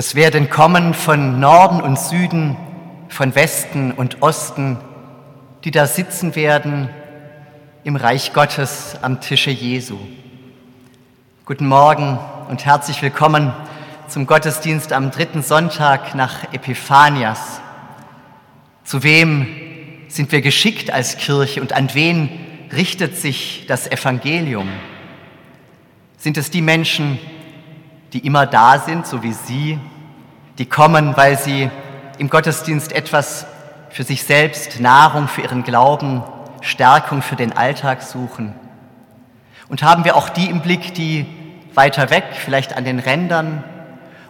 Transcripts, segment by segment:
Es werden kommen von Norden und Süden, von Westen und Osten, die da sitzen werden im Reich Gottes am Tische Jesu. Guten Morgen und herzlich willkommen zum Gottesdienst am dritten Sonntag nach Epiphanias. Zu wem sind wir geschickt als Kirche und an wen richtet sich das Evangelium? Sind es die Menschen, die immer da sind, so wie Sie, die kommen, weil sie im Gottesdienst etwas für sich selbst, Nahrung für ihren Glauben, Stärkung für den Alltag suchen? Und haben wir auch die im Blick, die weiter weg, vielleicht an den Rändern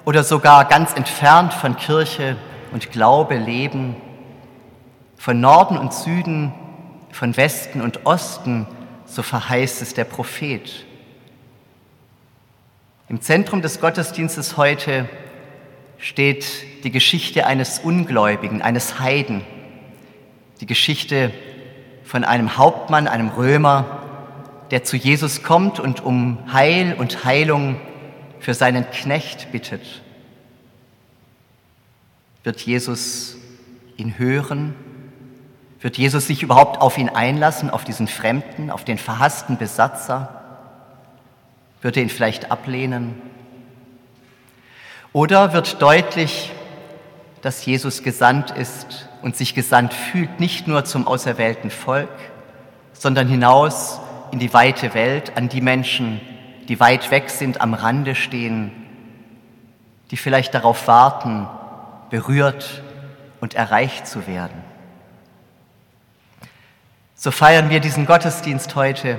oder sogar ganz entfernt von Kirche und Glaube leben, von Norden und Süden, von Westen und Osten, so verheißt es der Prophet. Im Zentrum des Gottesdienstes heute steht die Geschichte eines Ungläubigen, eines Heiden, die Geschichte von einem Hauptmann, einem Römer, der zu Jesus kommt und um Heil und Heilung für seinen Knecht bittet. Wird Jesus ihn hören? Wird Jesus sich überhaupt auf ihn einlassen, auf diesen Fremden, auf den verhassten Besatzer? Wird er ihn vielleicht ablehnen? Oder wird deutlich, dass Jesus gesandt ist und sich gesandt fühlt, nicht nur zum auserwählten Volk, sondern hinaus in die weite Welt, an die Menschen, die weit weg sind, am Rande stehen, die vielleicht darauf warten, berührt und erreicht zu werden. So feiern wir diesen Gottesdienst heute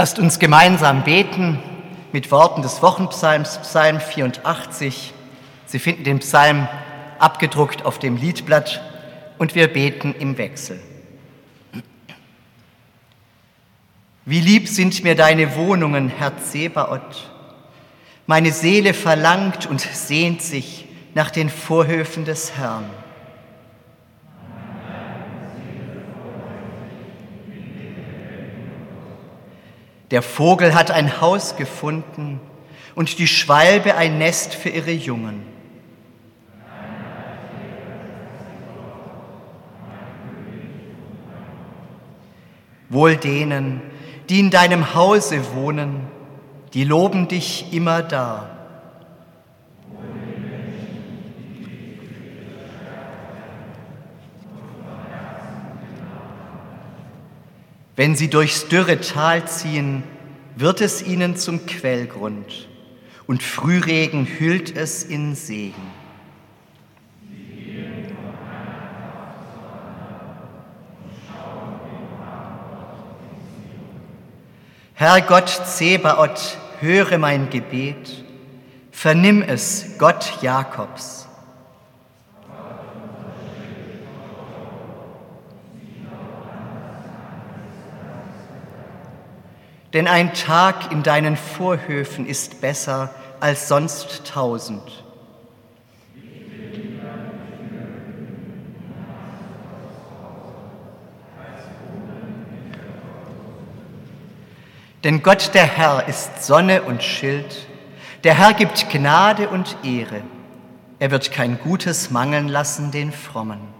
Lasst uns gemeinsam beten mit Worten des Wochenpsalms, Psalm 84. Sie finden den Psalm abgedruckt auf dem Liedblatt und wir beten im Wechsel. Wie lieb sind mir deine Wohnungen, Herr Zebaoth. Meine Seele verlangt und sehnt sich nach den Vorhöfen des Herrn. Der Vogel hat ein Haus gefunden und die Schwalbe ein Nest für ihre Jungen. Wohl denen, die in deinem Hause wohnen, die loben dich immer da. Wenn sie durchs dürre Tal ziehen, wird es ihnen zum Quellgrund und Frühregen hüllt es in Segen. Herr Gott Zebaoth, höre mein Gebet, vernimm es, Gott Jakobs. Denn ein Tag in deinen Vorhöfen ist besser als sonst tausend. Denn Gott der Herr ist Sonne und Schild, der Herr gibt Gnade und Ehre, er wird kein Gutes mangeln lassen den Frommen.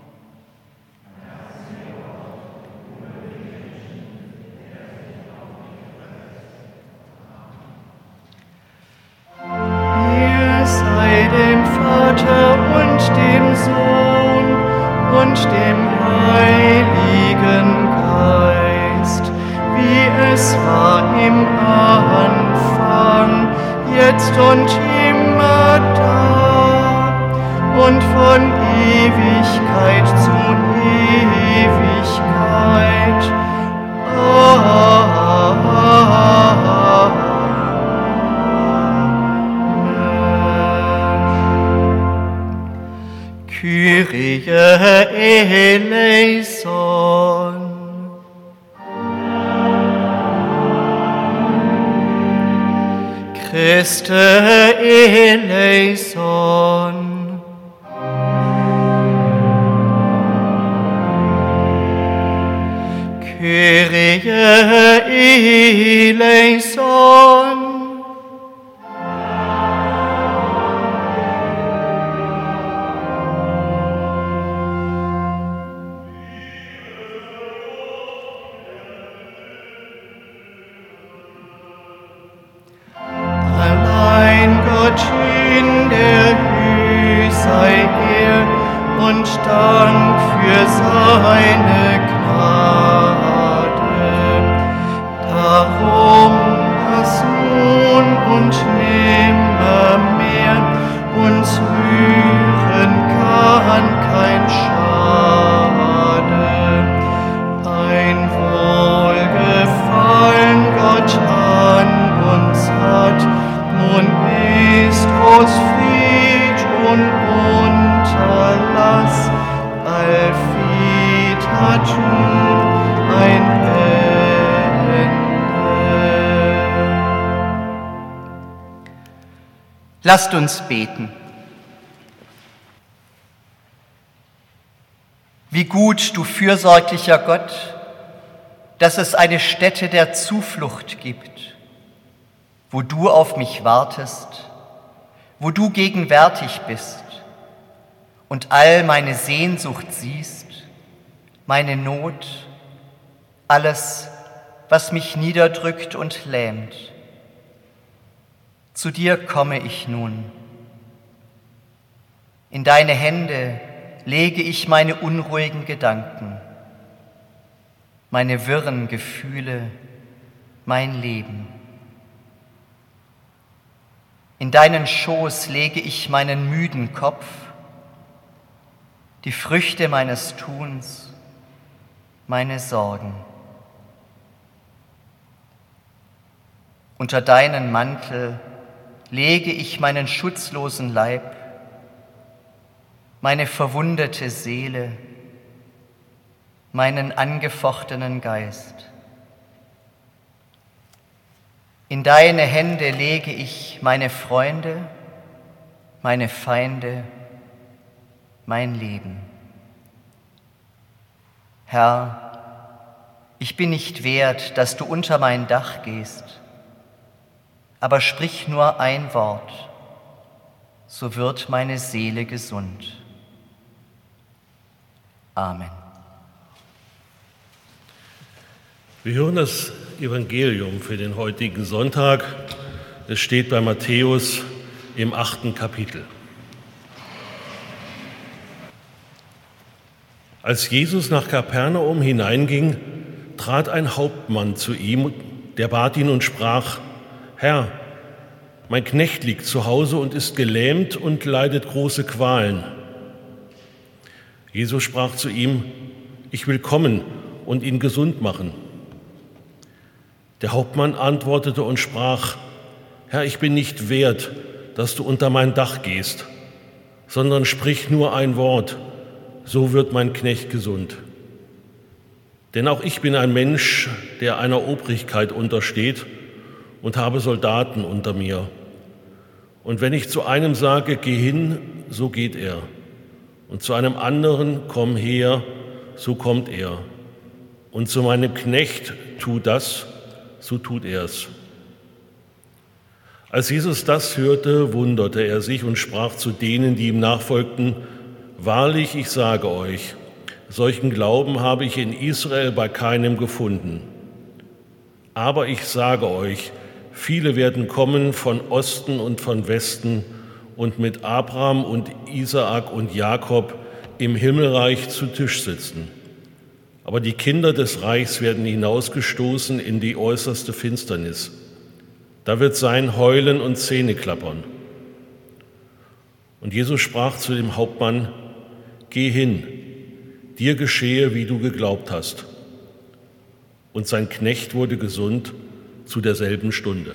Lasst uns beten. Wie gut, du fürsorglicher Gott, dass es eine Stätte der Zuflucht gibt, wo du auf mich wartest, wo du gegenwärtig bist und all meine Sehnsucht siehst, meine Not, alles, was mich niederdrückt und lähmt. Zu dir komme ich nun. In deine Hände lege ich meine unruhigen Gedanken, meine wirren Gefühle, mein Leben. In deinen Schoß lege ich meinen müden Kopf, die Früchte meines Tuns, meine Sorgen. Unter deinen Mantel lege ich meinen schutzlosen Leib, meine verwundete Seele, meinen angefochtenen Geist. In deine Hände lege ich meine Freunde, meine Feinde, mein Leben. Herr, Ich bin nicht wert, dass du unter mein Dach gehst, aber sprich nur ein Wort, so wird meine Seele gesund. Amen. Wir hören das Evangelium für den heutigen Sonntag. Es steht bei Matthäus im achten Kapitel. Als Jesus nach Kapernaum hineinging, trat ein Hauptmann zu ihm, der bat ihn und sprach, Herr, mein Knecht liegt zu Hause und ist gelähmt und leidet große Qualen. Jesus sprach zu ihm, ich will kommen und ihn gesund machen. Der Hauptmann antwortete und sprach, Herr, ich bin nicht wert, dass du unter mein Dach gehst, sondern sprich nur ein Wort, so wird mein Knecht gesund. Denn auch ich bin ein Mensch, der einer Obrigkeit untersteht und habe Soldaten unter mir. Und wenn ich zu einem sage, geh hin, so geht er. Und zu einem anderen, komm her, so kommt er. Und zu meinem Knecht, tu das, so tut er es. Als Jesus das hörte, wunderte er sich und sprach zu denen, die ihm nachfolgten, Wahrlich, ich sage euch, Solchen Glauben habe ich in Israel bei keinem gefunden. Aber ich sage euch, viele werden kommen von Osten und von Westen und mit Abraham und Isaak und Jakob im Himmelreich zu Tisch sitzen. Aber die Kinder des Reichs werden hinausgestoßen in die äußerste Finsternis. Da wird sein Heulen und Zähneklappern. Und Jesus sprach zu dem Hauptmann, Geh hin, dir geschehe, wie du geglaubt hast. Und sein Knecht wurde gesund zu derselben Stunde.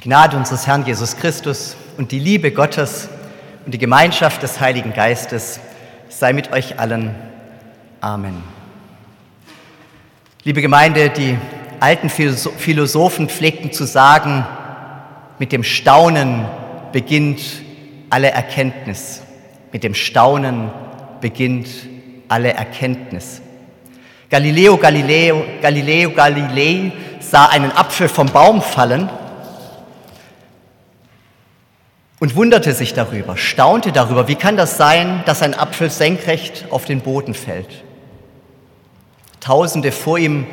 Die Gnade unseres Herrn Jesus Christus und die Liebe Gottes und die Gemeinschaft des Heiligen Geistes sei mit euch allen. Amen. Liebe Gemeinde, die alten Philosophen pflegten zu sagen, mit dem Staunen beginnt alle Erkenntnis. Mit dem Staunen beginnt alle Erkenntnis. Galileo Galileo Galileo Galilei sah einen Apfel vom Baum fallen und wunderte sich darüber, staunte darüber, wie kann das sein, dass ein Apfel senkrecht auf den Boden fällt. Tausende vor ihm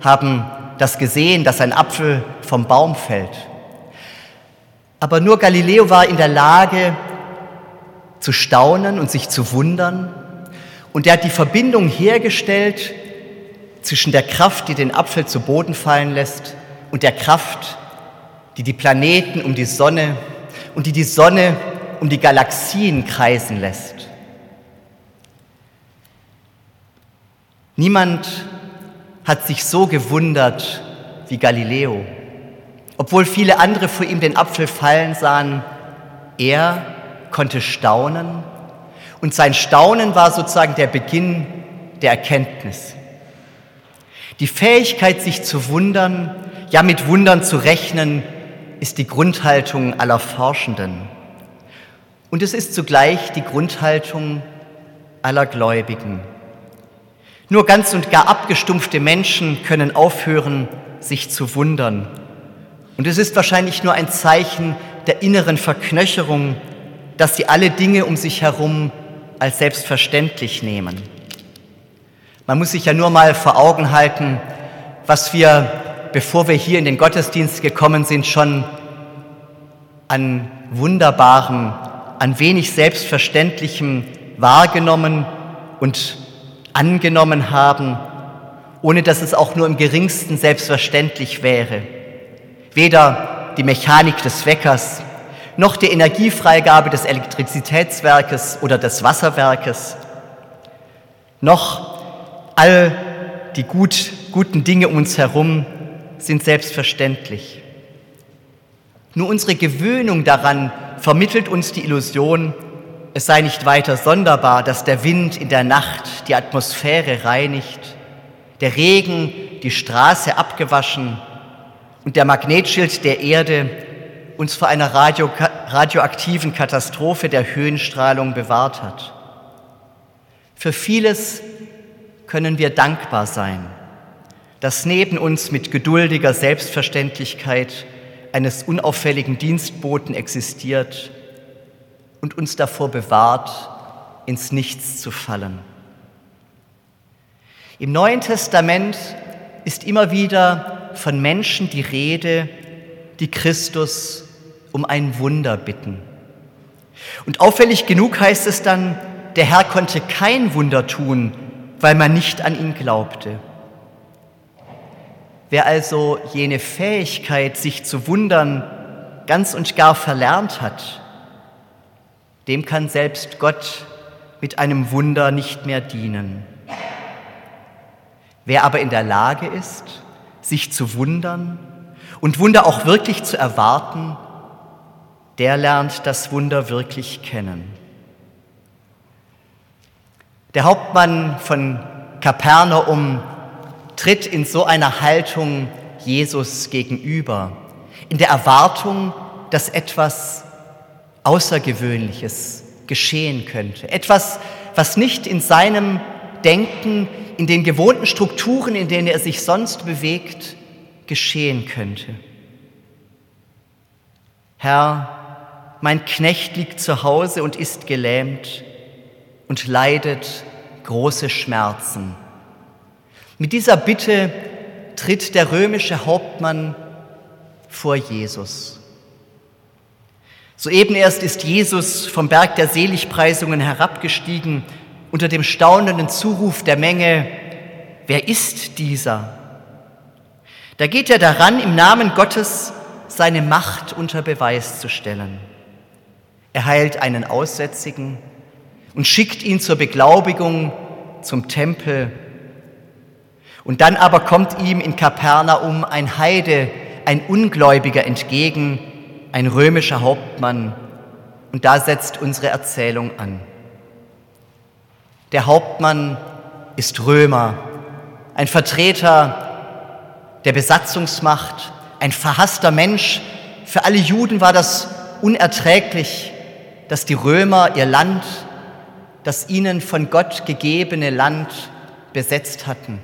haben das gesehen, dass ein Apfel vom Baum fällt. Aber nur Galileo war in der Lage zu staunen und sich zu wundern. Und er hat die Verbindung hergestellt zwischen der Kraft, die den Apfel zu Boden fallen lässt, und der Kraft, die die Planeten um die Sonne und die die Sonne um die Galaxien kreisen lässt. Niemand hat sich so gewundert wie Galileo. Obwohl viele andere vor ihm den Apfel fallen sahen, er konnte staunen und sein Staunen war sozusagen der Beginn der Erkenntnis. Die Fähigkeit, sich zu wundern, ja mit Wundern zu rechnen, ist die Grundhaltung aller Forschenden. Und es ist zugleich die Grundhaltung aller Gläubigen. Nur ganz und gar abgestumpfte Menschen können aufhören, sich zu wundern. Und es ist wahrscheinlich nur ein Zeichen der inneren Verknöcherung, dass sie alle Dinge um sich herum als selbstverständlich nehmen. Man muss sich ja nur mal vor Augen halten, was wir bevor wir hier in den Gottesdienst gekommen sind, schon an Wunderbaren, an wenig Selbstverständlichem wahrgenommen und angenommen haben, ohne dass es auch nur im geringsten selbstverständlich wäre. Weder die Mechanik des Weckers, noch die Energiefreigabe des Elektrizitätswerkes oder des Wasserwerkes, noch all die gut, guten Dinge um uns herum, sind selbstverständlich. Nur unsere Gewöhnung daran vermittelt uns die Illusion, es sei nicht weiter sonderbar, dass der Wind in der Nacht die Atmosphäre reinigt, der Regen die Straße abgewaschen und der Magnetschild der Erde uns vor einer radio radioaktiven Katastrophe der Höhenstrahlung bewahrt hat. Für vieles können wir dankbar sein das neben uns mit geduldiger Selbstverständlichkeit eines unauffälligen Dienstboten existiert und uns davor bewahrt, ins Nichts zu fallen. Im Neuen Testament ist immer wieder von Menschen die Rede, die Christus um ein Wunder bitten. Und auffällig genug heißt es dann, der Herr konnte kein Wunder tun, weil man nicht an ihn glaubte. Wer also jene Fähigkeit, sich zu wundern, ganz und gar verlernt hat, dem kann selbst Gott mit einem Wunder nicht mehr dienen. Wer aber in der Lage ist, sich zu wundern und Wunder auch wirklich zu erwarten, der lernt das Wunder wirklich kennen. Der Hauptmann von Kapernaum tritt in so einer Haltung Jesus gegenüber, in der Erwartung, dass etwas Außergewöhnliches geschehen könnte, etwas, was nicht in seinem Denken, in den gewohnten Strukturen, in denen er sich sonst bewegt, geschehen könnte. Herr, mein Knecht liegt zu Hause und ist gelähmt und leidet große Schmerzen. Mit dieser Bitte tritt der römische Hauptmann vor Jesus. Soeben erst ist Jesus vom Berg der Seligpreisungen herabgestiegen unter dem staunenden Zuruf der Menge, wer ist dieser? Da geht er daran, im Namen Gottes seine Macht unter Beweis zu stellen. Er heilt einen Aussätzigen und schickt ihn zur Beglaubigung zum Tempel und dann aber kommt ihm in Kapernaum ein Heide ein Ungläubiger entgegen, ein römischer Hauptmann. Und da setzt unsere Erzählung an. Der Hauptmann ist Römer, ein Vertreter der Besatzungsmacht, ein verhasster Mensch. Für alle Juden war das unerträglich, dass die Römer ihr Land, das ihnen von Gott gegebene Land besetzt hatten.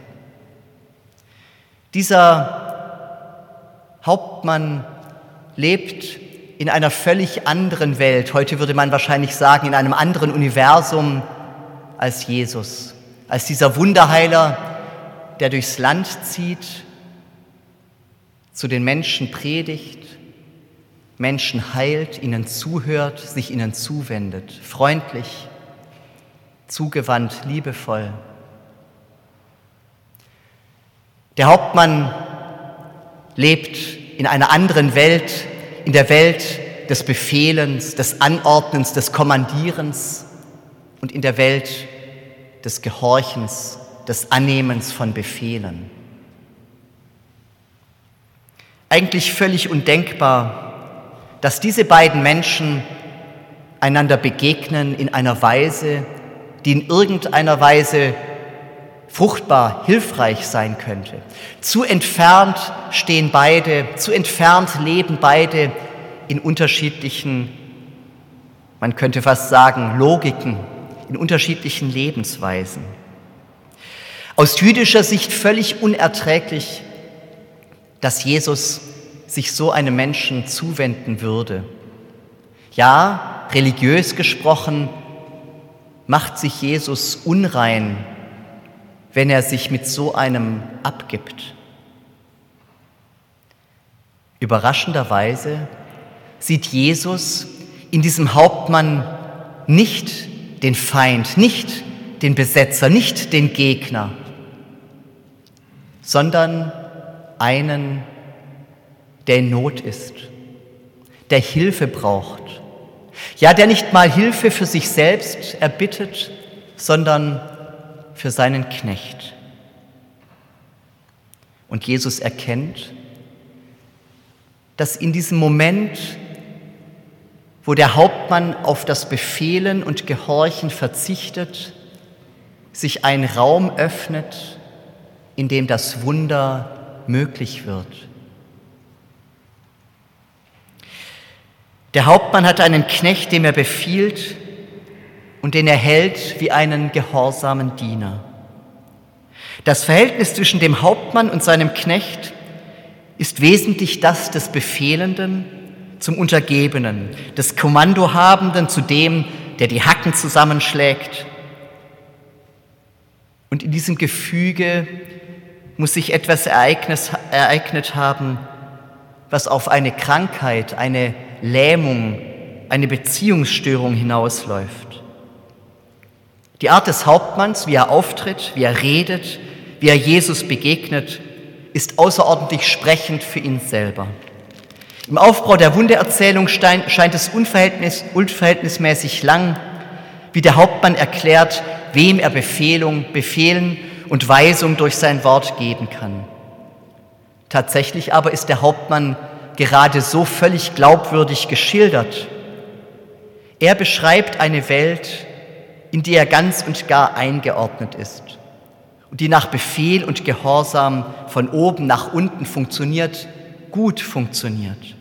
Dieser Hauptmann lebt in einer völlig anderen Welt. Heute würde man wahrscheinlich sagen, in einem anderen Universum als Jesus, als dieser Wunderheiler, der durchs Land zieht, zu den Menschen predigt, Menschen heilt, ihnen zuhört, sich ihnen zuwendet, freundlich, zugewandt, liebevoll. Der Hauptmann lebt in einer anderen Welt, in der Welt des Befehlens, des Anordnens, des Kommandierens und in der Welt des Gehorchens, des Annehmens von Befehlen. Eigentlich völlig undenkbar, dass diese beiden Menschen einander begegnen in einer Weise, die in irgendeiner Weise fruchtbar, hilfreich sein könnte. Zu entfernt stehen beide, zu entfernt leben beide in unterschiedlichen, man könnte fast sagen, Logiken, in unterschiedlichen Lebensweisen. Aus jüdischer Sicht völlig unerträglich, dass Jesus sich so einem Menschen zuwenden würde. Ja, religiös gesprochen, macht sich Jesus unrein wenn er sich mit so einem abgibt. Überraschenderweise sieht Jesus in diesem Hauptmann nicht den Feind, nicht den Besetzer, nicht den Gegner, sondern einen, der in Not ist, der Hilfe braucht. Ja, der nicht mal Hilfe für sich selbst erbittet, sondern für seinen Knecht. Und Jesus erkennt, dass in diesem Moment, wo der Hauptmann auf das Befehlen und Gehorchen verzichtet, sich ein Raum öffnet, in dem das Wunder möglich wird. Der Hauptmann hat einen Knecht, dem er befiehlt, und den er hält wie einen gehorsamen Diener. Das Verhältnis zwischen dem Hauptmann und seinem Knecht ist wesentlich das des Befehlenden zum Untergebenen, des Kommandohabenden zu dem, der die Hacken zusammenschlägt. Und in diesem Gefüge muss sich etwas ereignet haben, was auf eine Krankheit, eine Lähmung, eine Beziehungsstörung hinausläuft. Die Art des Hauptmanns, wie er auftritt, wie er redet, wie er Jesus begegnet, ist außerordentlich sprechend für ihn selber. Im Aufbau der Wundererzählung scheint es unverhältnis, unverhältnismäßig lang, wie der Hauptmann erklärt, wem er Befehlung, Befehlen und Weisung durch sein Wort geben kann. Tatsächlich aber ist der Hauptmann gerade so völlig glaubwürdig geschildert. Er beschreibt eine Welt, in die er ganz und gar eingeordnet ist und die nach Befehl und Gehorsam von oben nach unten funktioniert, gut funktioniert.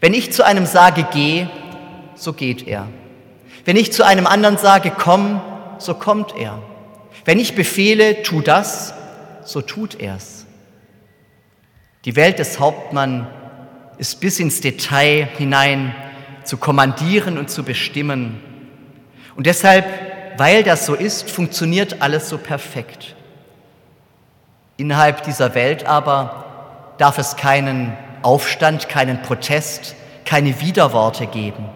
Wenn ich zu einem sage, geh, so geht er. Wenn ich zu einem anderen sage, komm, so kommt er. Wenn ich befehle, tu das, so tut er's. Die Welt des Hauptmann ist bis ins Detail hinein zu kommandieren und zu bestimmen und deshalb, weil das so ist, funktioniert alles so perfekt. Innerhalb dieser Welt aber darf es keinen Aufstand, keinen Protest, keine Widerworte geben.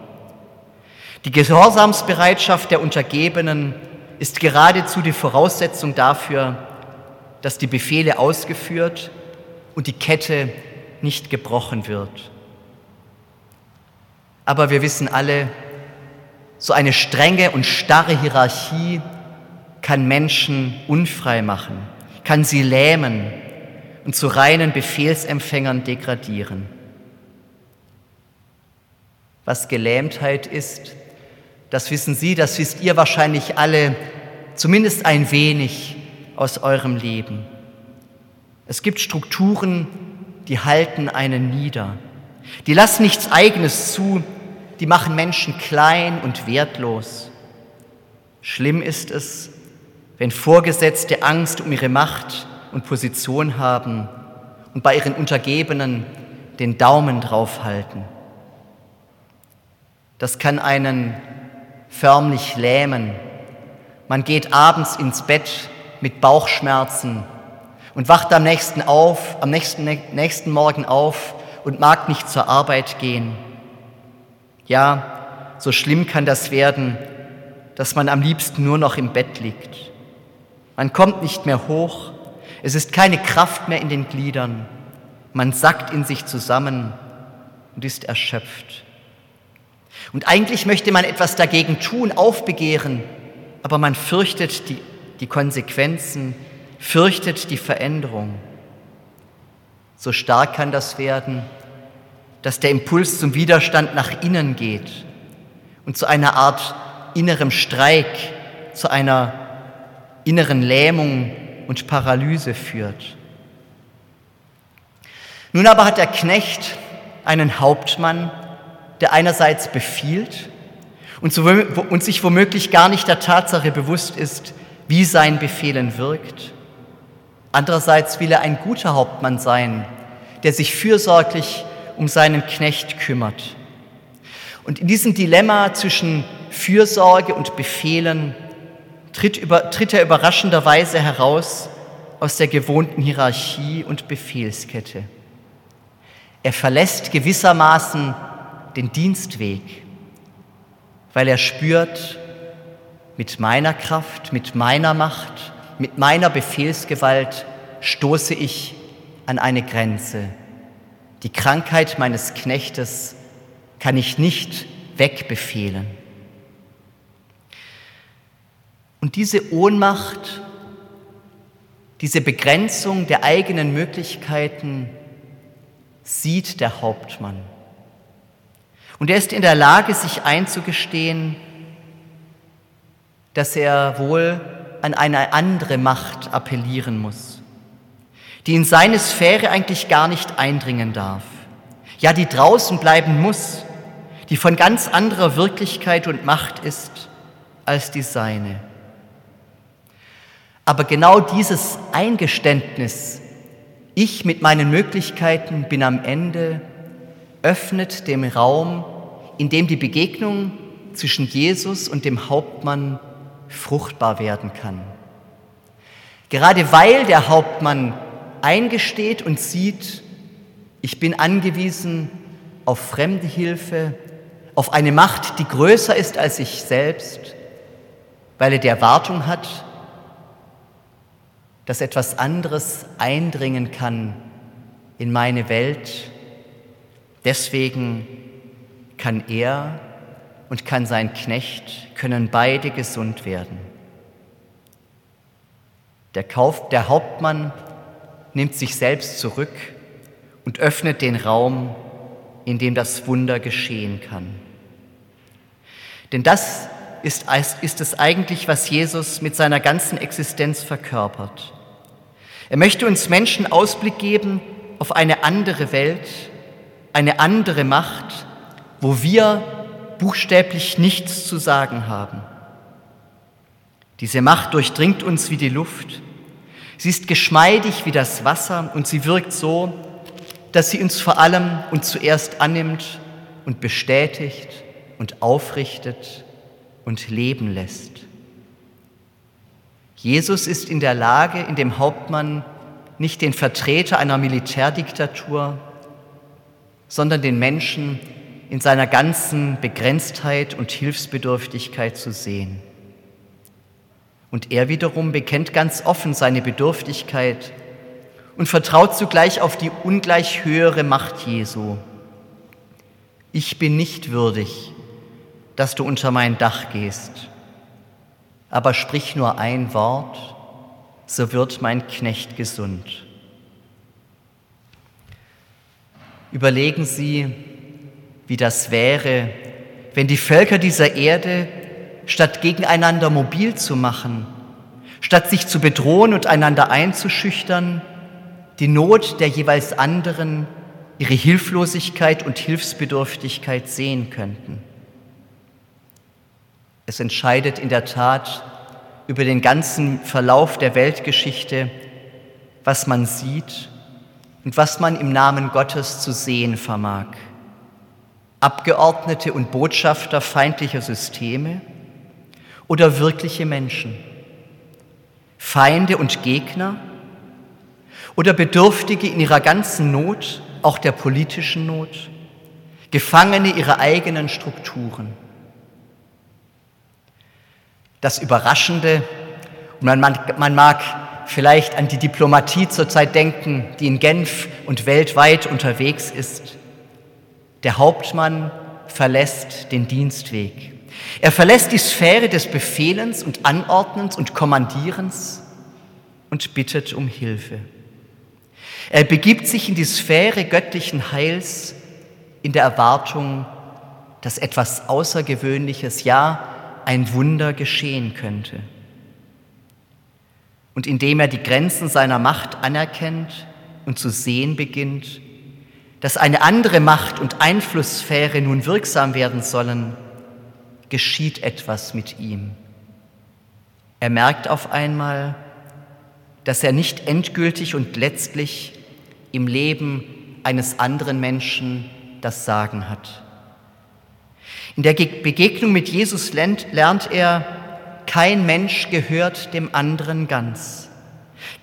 Die Gehorsamsbereitschaft der Untergebenen ist geradezu die Voraussetzung dafür, dass die Befehle ausgeführt und die Kette nicht gebrochen wird. Aber wir wissen alle, so eine strenge und starre Hierarchie kann Menschen unfrei machen, kann sie lähmen und zu reinen Befehlsempfängern degradieren. Was Gelähmtheit ist, das wissen Sie, das wisst ihr wahrscheinlich alle, zumindest ein wenig aus eurem Leben. Es gibt Strukturen, die halten einen nieder. Die lassen nichts Eigenes zu, die machen Menschen klein und wertlos. Schlimm ist es, wenn Vorgesetzte Angst um ihre Macht und Position haben und bei ihren Untergebenen den Daumen draufhalten. Das kann einen förmlich lähmen. Man geht abends ins Bett mit Bauchschmerzen und wacht am nächsten, auf, am nächsten, nächsten Morgen auf und mag nicht zur Arbeit gehen. Ja, so schlimm kann das werden, dass man am liebsten nur noch im Bett liegt. Man kommt nicht mehr hoch, es ist keine Kraft mehr in den Gliedern, man sackt in sich zusammen und ist erschöpft. Und eigentlich möchte man etwas dagegen tun, aufbegehren, aber man fürchtet die, die Konsequenzen, fürchtet die Veränderung. So stark kann das werden, dass der Impuls zum Widerstand nach innen geht und zu einer Art innerem Streik, zu einer inneren Lähmung und Paralyse führt. Nun aber hat der Knecht einen Hauptmann, der einerseits befiehlt und, und sich womöglich gar nicht der Tatsache bewusst ist, wie sein Befehlen wirkt. Andererseits will er ein guter Hauptmann sein, der sich fürsorglich um seinen Knecht kümmert. Und in diesem Dilemma zwischen Fürsorge und Befehlen tritt, über, tritt er überraschenderweise heraus aus der gewohnten Hierarchie und Befehlskette. Er verlässt gewissermaßen den Dienstweg, weil er spürt, mit meiner Kraft, mit meiner Macht, mit meiner Befehlsgewalt stoße ich an eine Grenze. Die Krankheit meines Knechtes kann ich nicht wegbefehlen. Und diese Ohnmacht, diese Begrenzung der eigenen Möglichkeiten sieht der Hauptmann. Und er ist in der Lage, sich einzugestehen, dass er wohl an eine andere Macht appellieren muss, die in seine Sphäre eigentlich gar nicht eindringen darf, ja, die draußen bleiben muss, die von ganz anderer Wirklichkeit und Macht ist als die seine. Aber genau dieses Eingeständnis, ich mit meinen Möglichkeiten bin am Ende, öffnet dem Raum, in dem die Begegnung zwischen Jesus und dem Hauptmann fruchtbar werden kann. Gerade weil der Hauptmann eingesteht und sieht, ich bin angewiesen auf fremde Hilfe, auf eine Macht, die größer ist als ich selbst, weil er die Erwartung hat, dass etwas anderes eindringen kann in meine Welt. Deswegen kann er und kann sein Knecht, können beide gesund werden. Der, Kauf, der Hauptmann nimmt sich selbst zurück und öffnet den Raum, in dem das Wunder geschehen kann. Denn das ist, ist es eigentlich, was Jesus mit seiner ganzen Existenz verkörpert. Er möchte uns Menschen Ausblick geben auf eine andere Welt, eine andere Macht, wo wir buchstäblich nichts zu sagen haben. Diese Macht durchdringt uns wie die Luft. Sie ist geschmeidig wie das Wasser und sie wirkt so, dass sie uns vor allem und zuerst annimmt und bestätigt und aufrichtet und leben lässt. Jesus ist in der Lage, in dem Hauptmann nicht den Vertreter einer Militärdiktatur, sondern den Menschen in seiner ganzen Begrenztheit und Hilfsbedürftigkeit zu sehen. Und er wiederum bekennt ganz offen seine Bedürftigkeit und vertraut zugleich auf die ungleich höhere Macht Jesu. Ich bin nicht würdig, dass du unter mein Dach gehst, aber sprich nur ein Wort, so wird mein Knecht gesund. Überlegen Sie, wie das wäre, wenn die Völker dieser Erde, statt gegeneinander mobil zu machen, statt sich zu bedrohen und einander einzuschüchtern, die Not der jeweils anderen, ihre Hilflosigkeit und Hilfsbedürftigkeit sehen könnten. Es entscheidet in der Tat über den ganzen Verlauf der Weltgeschichte, was man sieht und was man im Namen Gottes zu sehen vermag. Abgeordnete und Botschafter feindlicher Systeme oder wirkliche Menschen, Feinde und Gegner oder Bedürftige in ihrer ganzen Not, auch der politischen Not, Gefangene ihrer eigenen Strukturen. Das Überraschende, und man, man, man mag vielleicht an die Diplomatie zurzeit denken, die in Genf und weltweit unterwegs ist. Der Hauptmann verlässt den Dienstweg. Er verlässt die Sphäre des Befehlens und Anordnens und Kommandierens und bittet um Hilfe. Er begibt sich in die Sphäre göttlichen Heils in der Erwartung, dass etwas Außergewöhnliches, ja ein Wunder geschehen könnte. Und indem er die Grenzen seiner Macht anerkennt und zu sehen beginnt, dass eine andere Macht und Einflusssphäre nun wirksam werden sollen, geschieht etwas mit ihm. Er merkt auf einmal, dass er nicht endgültig und letztlich im Leben eines anderen Menschen das Sagen hat. In der Begegnung mit Jesus lernt er, kein Mensch gehört dem anderen ganz.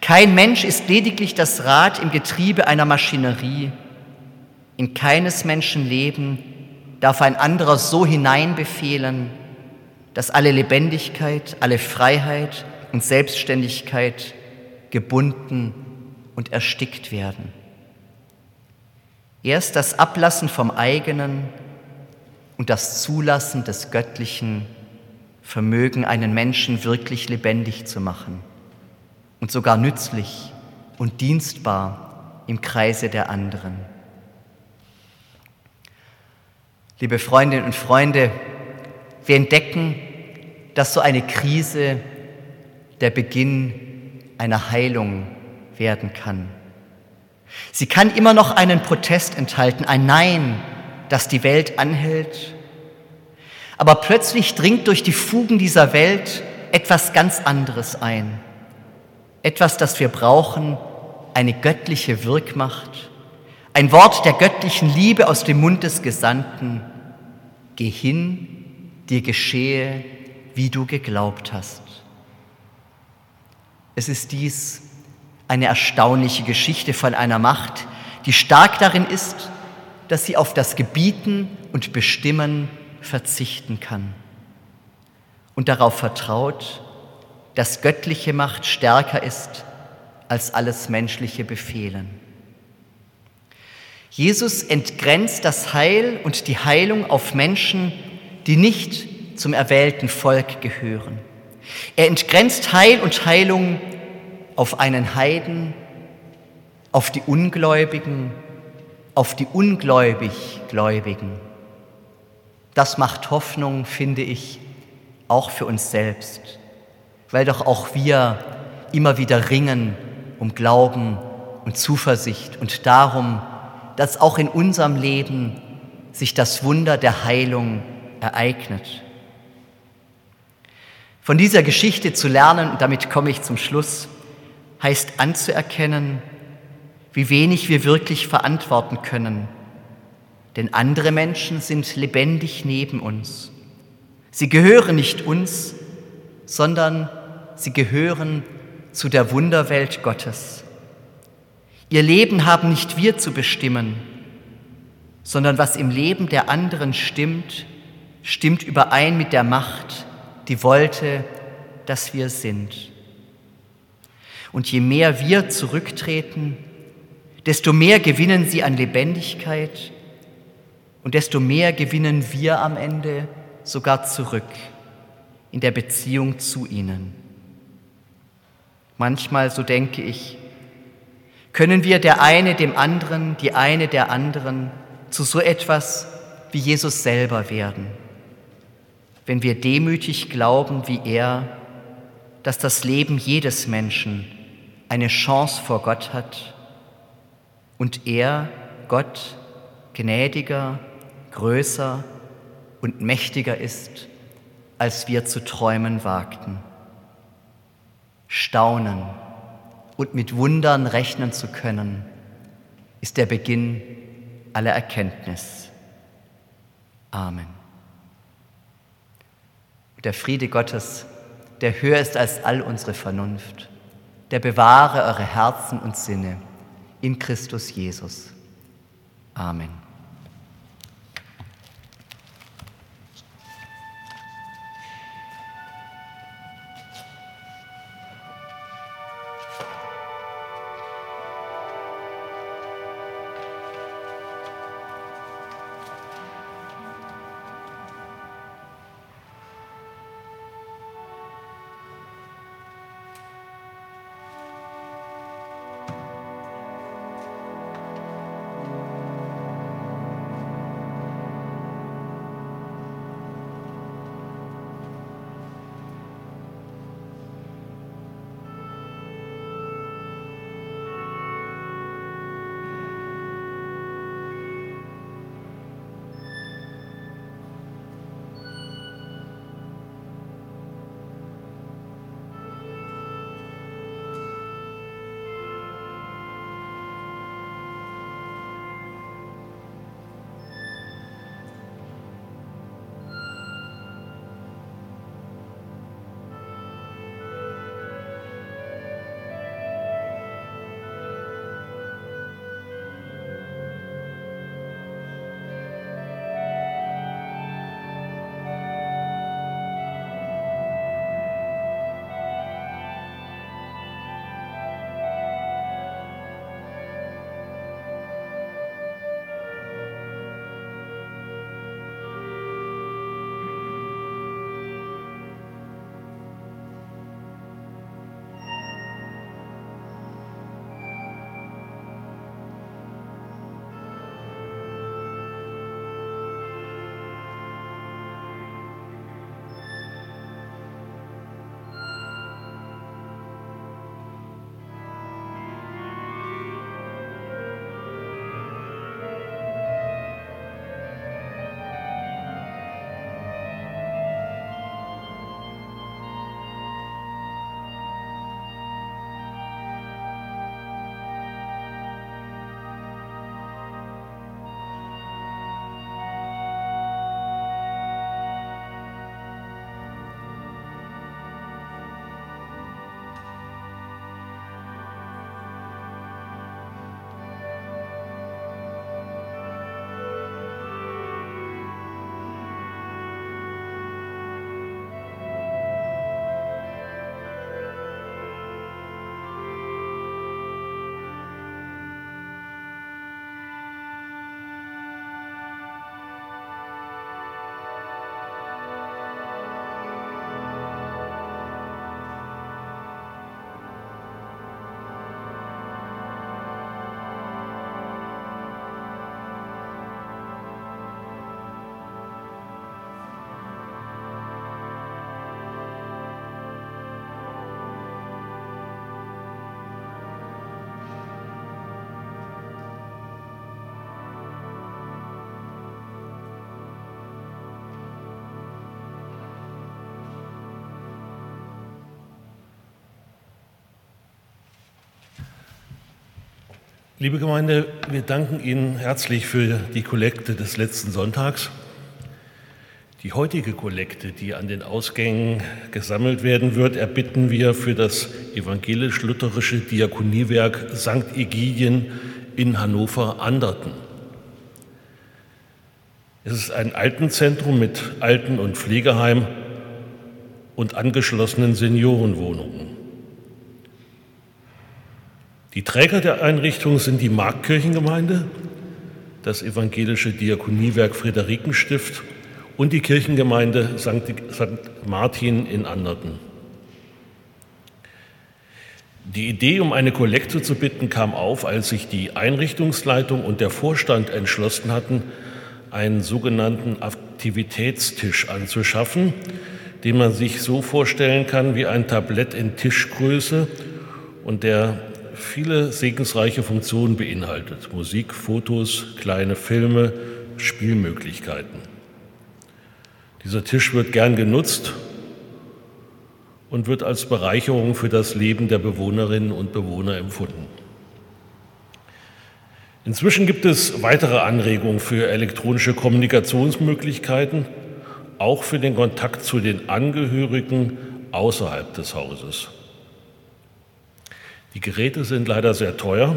Kein Mensch ist lediglich das Rad im Getriebe einer Maschinerie. In keines Menschen Leben darf ein anderer so hineinbefehlen, dass alle Lebendigkeit, alle Freiheit und Selbstständigkeit gebunden und erstickt werden. Erst das Ablassen vom eigenen und das Zulassen des Göttlichen vermögen einen Menschen wirklich lebendig zu machen und sogar nützlich und dienstbar im Kreise der anderen. Liebe Freundinnen und Freunde, wir entdecken, dass so eine Krise der Beginn einer Heilung werden kann. Sie kann immer noch einen Protest enthalten, ein Nein, das die Welt anhält. Aber plötzlich dringt durch die Fugen dieser Welt etwas ganz anderes ein. Etwas, das wir brauchen, eine göttliche Wirkmacht, ein Wort der göttlichen Liebe aus dem Mund des Gesandten. Geh hin, dir geschehe, wie du geglaubt hast. Es ist dies eine erstaunliche Geschichte von einer Macht, die stark darin ist, dass sie auf das Gebieten und Bestimmen verzichten kann und darauf vertraut, dass göttliche Macht stärker ist als alles menschliche Befehlen. Jesus entgrenzt das Heil und die Heilung auf Menschen, die nicht zum erwählten Volk gehören. Er entgrenzt Heil und Heilung auf einen Heiden, auf die Ungläubigen, auf die ungläubig Gläubigen. Das macht Hoffnung, finde ich, auch für uns selbst, weil doch auch wir immer wieder ringen um Glauben und Zuversicht und darum, dass auch in unserem Leben sich das Wunder der Heilung ereignet. Von dieser Geschichte zu lernen, und damit komme ich zum Schluss, heißt anzuerkennen, wie wenig wir wirklich verantworten können. Denn andere Menschen sind lebendig neben uns. Sie gehören nicht uns, sondern sie gehören zu der Wunderwelt Gottes. Ihr Leben haben nicht wir zu bestimmen, sondern was im Leben der anderen stimmt, stimmt überein mit der Macht, die wollte, dass wir sind. Und je mehr wir zurücktreten, desto mehr gewinnen sie an Lebendigkeit und desto mehr gewinnen wir am Ende sogar zurück in der Beziehung zu ihnen. Manchmal, so denke ich, Können wir der eine dem anderen, die eine der anderen zu so etwas wie Jesus selber werden, wenn wir demütig glauben wie er, dass das Leben jedes Menschen eine Chance vor Gott hat und er, Gott, gnädiger, größer und mächtiger ist, als wir zu träumen wagten. Staunen und mit Wundern rechnen zu können, ist der Beginn aller Erkenntnis. Amen. Der Friede Gottes, der höher ist als all unsere Vernunft, der bewahre eure Herzen und Sinne in Christus Jesus. Amen. Liebe Gemeinde, wir danken Ihnen herzlich für die Kollekte des letzten Sonntags. Die heutige Kollekte, die an den Ausgängen gesammelt werden wird, erbitten wir für das evangelisch-lutherische Diakoniewerk St. Egidien in Hannover-Anderten. Es ist ein Altenzentrum mit Alten- und Pflegeheim und angeschlossenen Seniorenwohnungen. Die Träger der Einrichtung sind die Markkirchengemeinde, das evangelische Diakoniewerk Friederikenstift und die Kirchengemeinde St. Martin in Anderten. Die Idee, um eine Kollekte zu bitten, kam auf, als sich die Einrichtungsleitung und der Vorstand entschlossen hatten, einen sogenannten Aktivitätstisch anzuschaffen, den man sich so vorstellen kann wie ein Tablett in Tischgröße und der viele segensreiche Funktionen beinhaltet. Musik, Fotos, kleine Filme, Spielmöglichkeiten. Dieser Tisch wird gern genutzt und wird als Bereicherung für das Leben der Bewohnerinnen und Bewohner empfunden. Inzwischen gibt es weitere Anregungen für elektronische Kommunikationsmöglichkeiten, auch für den Kontakt zu den Angehörigen außerhalb des Hauses. Die Geräte sind leider sehr teuer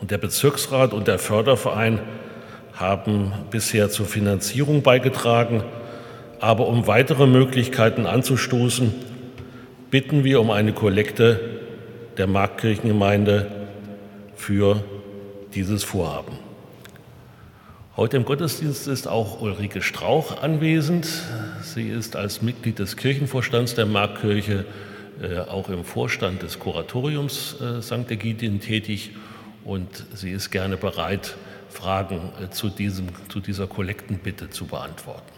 und der Bezirksrat und der Förderverein haben bisher zur Finanzierung beigetragen. Aber um weitere Möglichkeiten anzustoßen, bitten wir um eine Kollekte der Marktkirchengemeinde für dieses Vorhaben. Heute im Gottesdienst ist auch Ulrike Strauch anwesend. Sie ist als Mitglied des Kirchenvorstands der Marktkirche auch im Vorstand des Kuratoriums äh, St. Ägidien tätig und sie ist gerne bereit, Fragen äh, zu, diesem, zu dieser Kollektenbitte zu beantworten.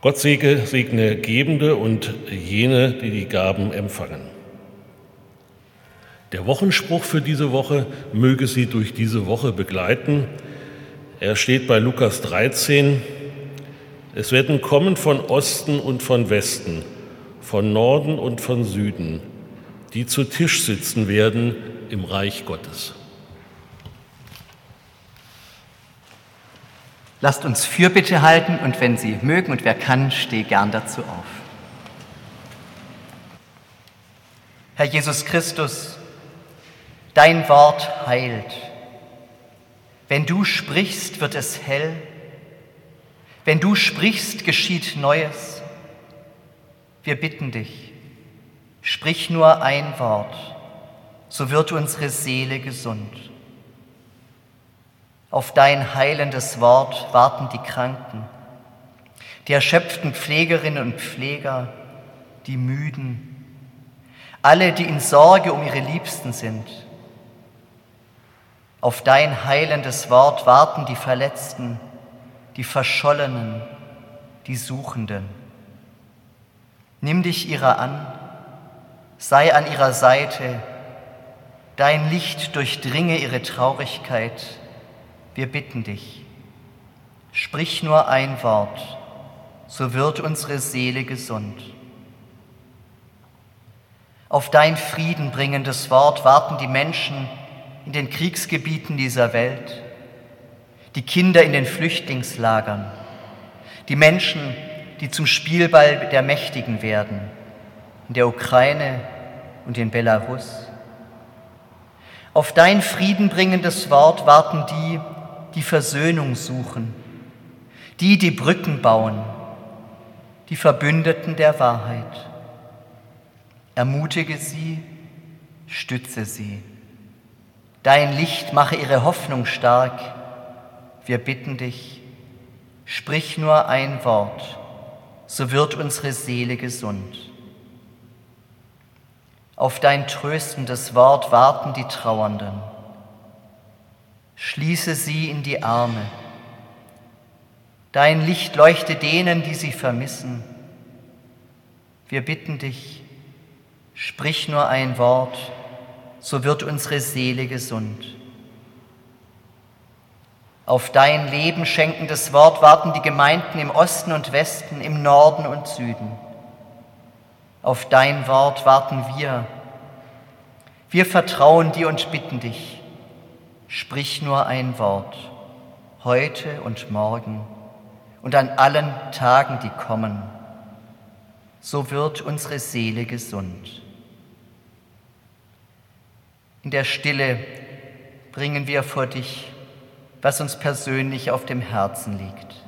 Gott segne, segne Gebende und jene, die die Gaben empfangen. Der Wochenspruch für diese Woche möge Sie durch diese Woche begleiten. Er steht bei Lukas 13. Es werden kommen von Osten und von Westen, von Norden und von Süden, die zu Tisch sitzen werden im Reich Gottes. Lasst uns Fürbitte halten und wenn Sie mögen und wer kann, stehe gern dazu auf. Herr Jesus Christus, dein Wort heilt. Wenn du sprichst, wird es hell. Wenn du sprichst, geschieht Neues. Wir bitten dich, sprich nur ein Wort, so wird unsere Seele gesund. Auf dein heilendes Wort warten die Kranken, die erschöpften Pflegerinnen und Pfleger, die Müden, alle, die in Sorge um ihre Liebsten sind. Auf dein heilendes Wort warten die Verletzten, die Verschollenen, die Suchenden. Nimm dich ihrer an, sei an ihrer Seite, dein Licht durchdringe ihre Traurigkeit wir bitten dich, sprich nur ein Wort, so wird unsere Seele gesund. Auf dein friedenbringendes Wort warten die Menschen in den Kriegsgebieten dieser Welt, die Kinder in den Flüchtlingslagern, die Menschen, die zum Spielball der Mächtigen werden, in der Ukraine und in Belarus. Auf dein friedenbringendes Wort warten die, die Versöhnung suchen, die, die Brücken bauen, die Verbündeten der Wahrheit. Ermutige sie, stütze sie. Dein Licht mache ihre Hoffnung stark. Wir bitten dich, sprich nur ein Wort, so wird unsere Seele gesund. Auf dein tröstendes Wort warten die Trauernden. Schließe sie in die Arme. Dein Licht leuchte denen, die sie vermissen. Wir bitten dich, sprich nur ein Wort, so wird unsere Seele gesund. Auf dein Leben schenkendes Wort warten die Gemeinden im Osten und Westen, im Norden und Süden. Auf dein Wort warten wir. Wir vertrauen dir und bitten dich Sprich nur ein Wort, heute und morgen und an allen Tagen, die kommen, so wird unsere Seele gesund. In der Stille bringen wir vor dich, was uns persönlich auf dem Herzen liegt.